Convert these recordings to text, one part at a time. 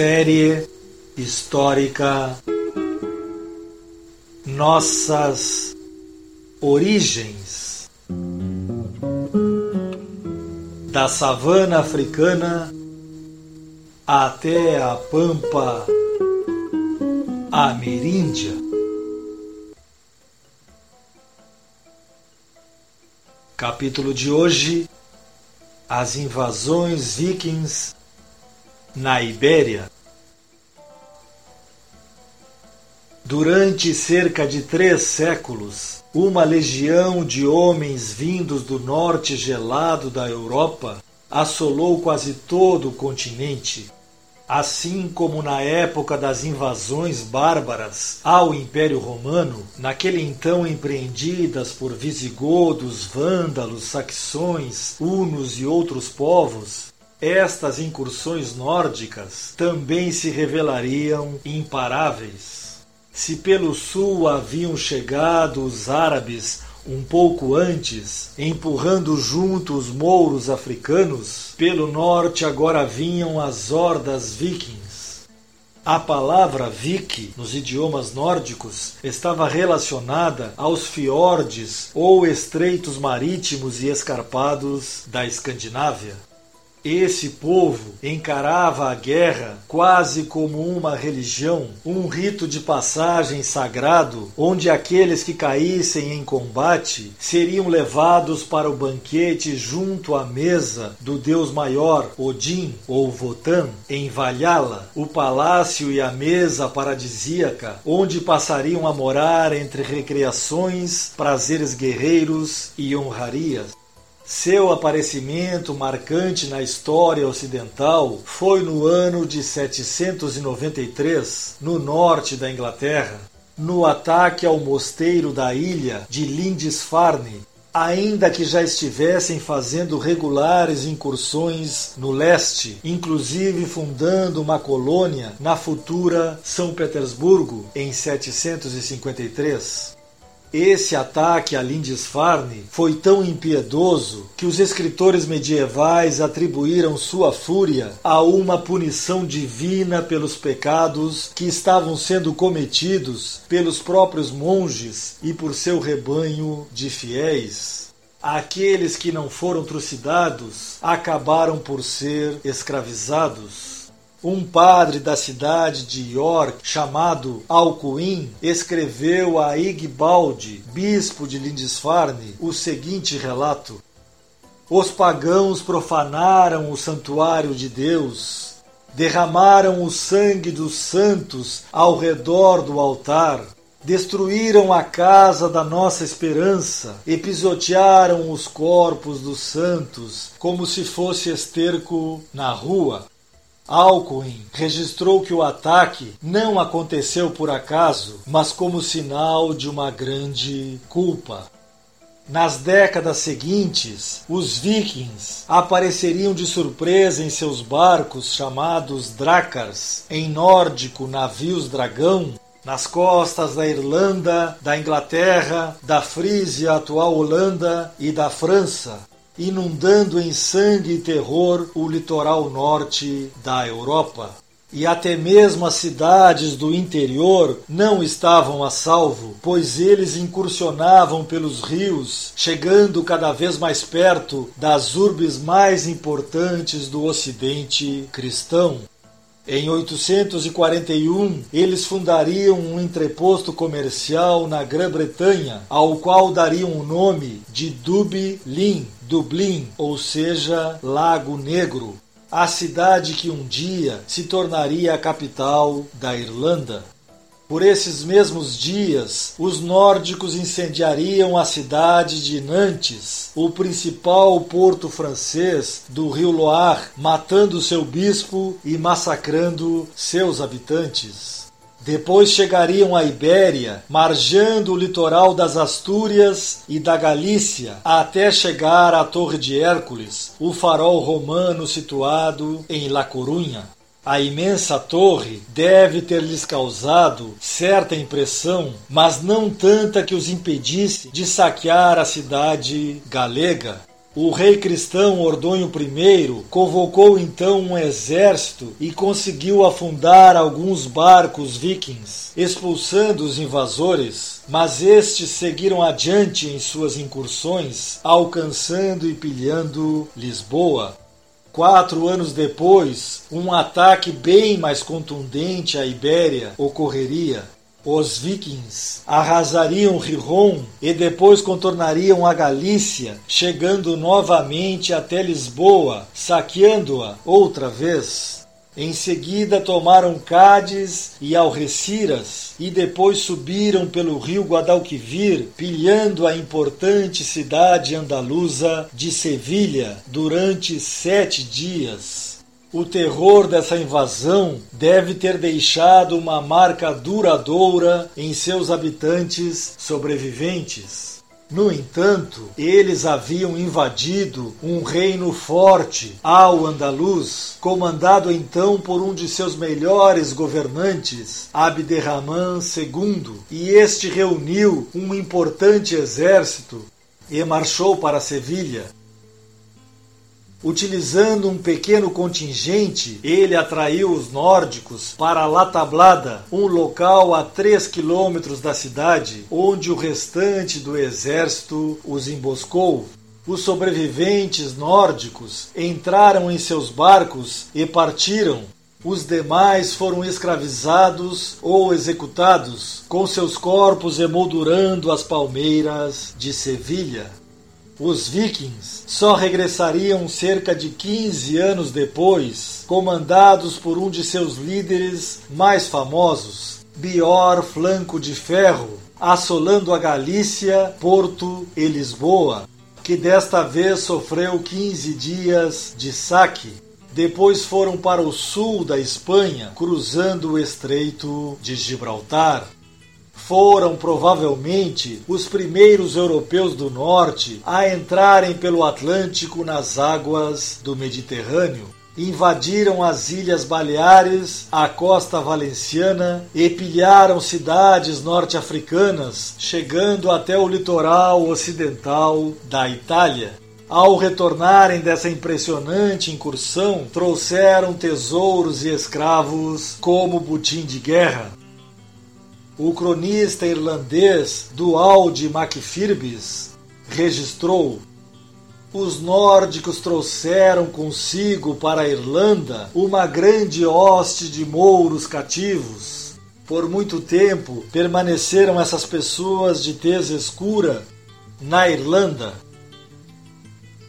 Série histórica Nossas Origens da savana africana até a pampa ameríndia. Capítulo de hoje: As invasões vikings na Ibéria. Durante cerca de três séculos, uma legião de homens vindos do norte gelado da Europa assolou quase todo o continente. Assim como na época das invasões bárbaras ao Império Romano, naquele então empreendidas por visigodos, vândalos, saxões, hunos e outros povos, estas incursões nórdicas também se revelariam imparáveis. Se pelo sul haviam chegado os árabes um pouco antes, empurrando junto os mouros africanos, pelo norte agora vinham as hordas vikings. A palavra vik nos idiomas nórdicos estava relacionada aos fiordes ou estreitos marítimos e escarpados da Escandinávia. Esse povo encarava a guerra quase como uma religião, um rito de passagem sagrado, onde aqueles que caíssem em combate seriam levados para o banquete junto à mesa do deus maior Odin ou Votan, em Valhalla, o palácio e a mesa paradisíaca, onde passariam a morar entre recreações, prazeres guerreiros e honrarias. Seu aparecimento marcante na história ocidental foi no ano de 793, no norte da Inglaterra, no ataque ao mosteiro da ilha de Lindisfarne, ainda que já estivessem fazendo regulares incursões no leste, inclusive fundando uma colônia na futura São Petersburgo em 753. Esse ataque a Lindisfarne foi tão impiedoso que os escritores medievais atribuíram sua fúria a uma punição divina pelos pecados que estavam sendo cometidos pelos próprios monges e por seu rebanho de fiéis. Aqueles que não foram trucidados acabaram por ser escravizados. Um padre da cidade de York, chamado Alcuin, escreveu a Igbalde, bispo de Lindisfarne, o seguinte relato: Os pagãos profanaram o santuário de Deus, derramaram o sangue dos santos ao redor do altar, destruíram a casa da nossa esperança e pisotearam os corpos dos santos como se fosse esterco na rua. Alcuin registrou que o ataque não aconteceu por acaso, mas como sinal de uma grande culpa. Nas décadas seguintes, os vikings apareceriam de surpresa em seus barcos chamados drakars, em nórdico navios dragão, nas costas da Irlanda, da Inglaterra, da Frísia, atual Holanda e da França, inundando em sangue e terror o litoral norte da Europa. E até mesmo as cidades do interior não estavam a salvo, pois eles incursionavam pelos rios, chegando cada vez mais perto das urbes mais importantes do ocidente cristão. Em 841, eles fundariam um entreposto comercial na Grã-Bretanha, ao qual dariam o nome de Dublin, Dublin, ou seja, Lago Negro, a cidade que um dia se tornaria a capital da Irlanda. Por esses mesmos dias, os nórdicos incendiariam a cidade de Nantes, o principal porto francês do rio Loire, matando seu bispo e massacrando seus habitantes. Depois chegariam à Ibéria, margeando o litoral das Astúrias e da Galícia, até chegar à Torre de Hércules, o farol romano situado em La Corunha. A imensa torre deve ter lhes causado certa impressão, mas não tanta que os impedisse de saquear a cidade galega. O rei cristão Ordonho I convocou então um exército e conseguiu afundar alguns barcos vikings, expulsando os invasores, mas estes seguiram adiante em suas incursões, alcançando e pilhando Lisboa. Quatro anos depois, um ataque bem mais contundente à Ibéria ocorreria. Os vikings arrasariam Riron e depois contornariam a Galícia, chegando novamente até Lisboa, saqueando-a outra vez. Em seguida tomaram Cádiz e Algeciras e depois subiram pelo rio Guadalquivir, pilhando a importante cidade andaluza de Sevilha durante sete dias. O terror dessa invasão deve ter deixado uma marca duradoura em seus habitantes sobreviventes. No entanto, eles haviam invadido um reino forte, Al-Andalus, comandado então por um de seus melhores governantes, Abderrahman II, e este reuniu um importante exército e marchou para Sevilha. Utilizando um pequeno contingente, ele atraiu os nórdicos para La Tablada, um local a 3 quilômetros da cidade, onde o restante do exército os emboscou. Os sobreviventes nórdicos entraram em seus barcos e partiram. Os demais foram escravizados ou executados, com seus corpos emoldurando as palmeiras de Sevilha. Os vikings só regressariam cerca de 15 anos depois, comandados por um de seus líderes mais famosos, Bior Flanco de Ferro, assolando a Galícia, Porto e Lisboa, que desta vez sofreu 15 dias de saque. Depois foram para o sul da Espanha, cruzando o Estreito de Gibraltar foram provavelmente os primeiros europeus do norte a entrarem pelo Atlântico nas águas do Mediterrâneo. Invadiram as Ilhas Baleares, a costa valenciana e pilharam cidades norte-africanas, chegando até o litoral ocidental da Itália. Ao retornarem dessa impressionante incursão, trouxeram tesouros e escravos como butim de guerra o cronista irlandês Dualde Macfirbis registrou os nórdicos trouxeram consigo para a Irlanda uma grande hoste de mouros cativos. Por muito tempo permaneceram essas pessoas de tez escura na Irlanda.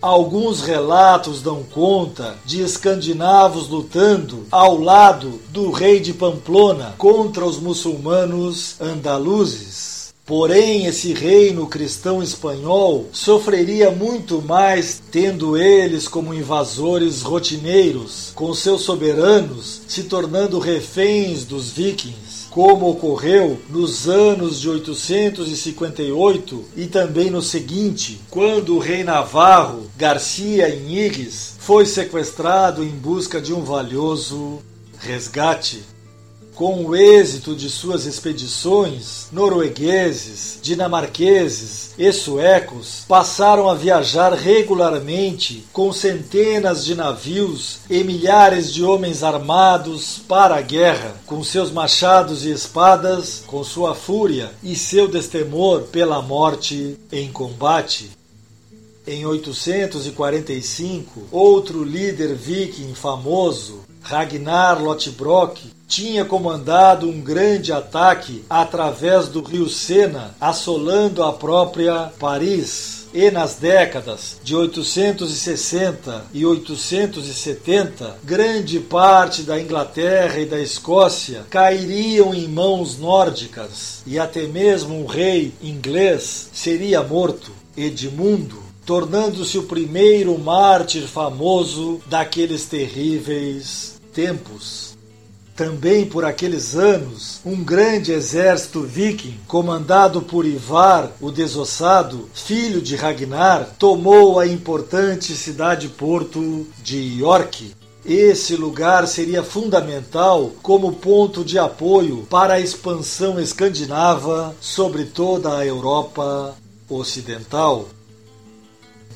Alguns relatos dão conta de escandinavos lutando ao lado do rei de Pamplona contra os muçulmanos andaluzes. Porém, esse reino cristão espanhol sofreria muito mais tendo eles como invasores rotineiros, com seus soberanos se tornando reféns dos vikings como ocorreu nos anos de 858 e também no seguinte, quando o rei navarro Garcia Inigues foi sequestrado em busca de um valioso resgate. Com o êxito de suas expedições, noruegueses, dinamarqueses e suecos passaram a viajar regularmente com centenas de navios e milhares de homens armados para a guerra, com seus machados e espadas, com sua fúria e seu destemor pela morte em combate. Em 845, outro líder viking famoso, Ragnar Lothbrok, tinha comandado um grande ataque através do rio Sena, assolando a própria Paris e nas décadas de 860 e 870, grande parte da Inglaterra e da Escócia cairiam em mãos nórdicas e até mesmo um rei inglês seria morto. Edmundo tornando-se o primeiro mártir famoso daqueles terríveis tempos. Também por aqueles anos, um grande exército viking, comandado por Ivar o Desossado, filho de Ragnar, tomou a importante cidade-porto de York. Esse lugar seria fundamental como ponto de apoio para a expansão escandinava sobre toda a Europa Ocidental.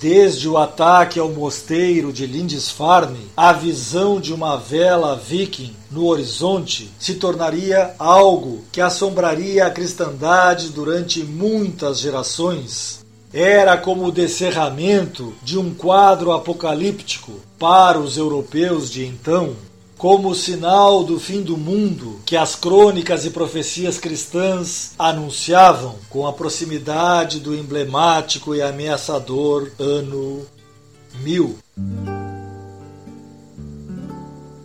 Desde o ataque ao mosteiro de Lindisfarne, a visão de uma vela viking no horizonte se tornaria algo que assombraria a cristandade durante muitas gerações. Era como o descerramento de um quadro apocalíptico para os europeus de então como sinal do fim do mundo que as crônicas e profecias cristãs anunciavam com a proximidade do emblemático e ameaçador ano 1000.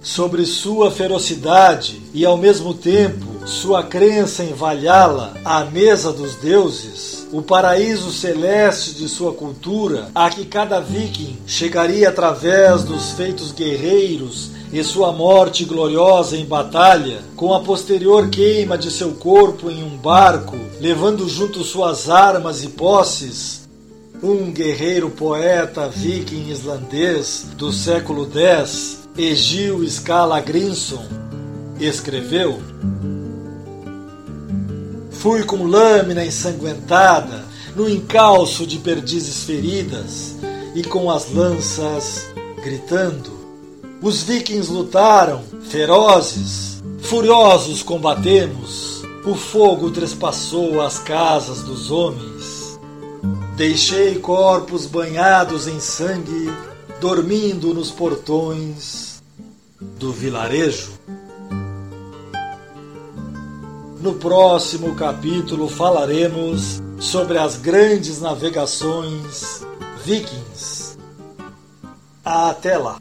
Sobre sua ferocidade e ao mesmo tempo sua crença em Valhalla, a mesa dos deuses, o paraíso celeste de sua cultura, a que cada viking chegaria através dos feitos guerreiros e sua morte gloriosa em batalha, com a posterior queima de seu corpo em um barco, levando junto suas armas e posses, um guerreiro poeta viking islandês do século X, Egil Scala Grinson, escreveu: Fui com lâmina ensanguentada no encalço de perdizes feridas e com as lanças gritando os vikings lutaram, ferozes, furiosos combatemos. O fogo trespassou as casas dos homens. Deixei corpos banhados em sangue, dormindo nos portões do vilarejo. Próximo capítulo falaremos sobre as grandes navegações vikings. Até lá!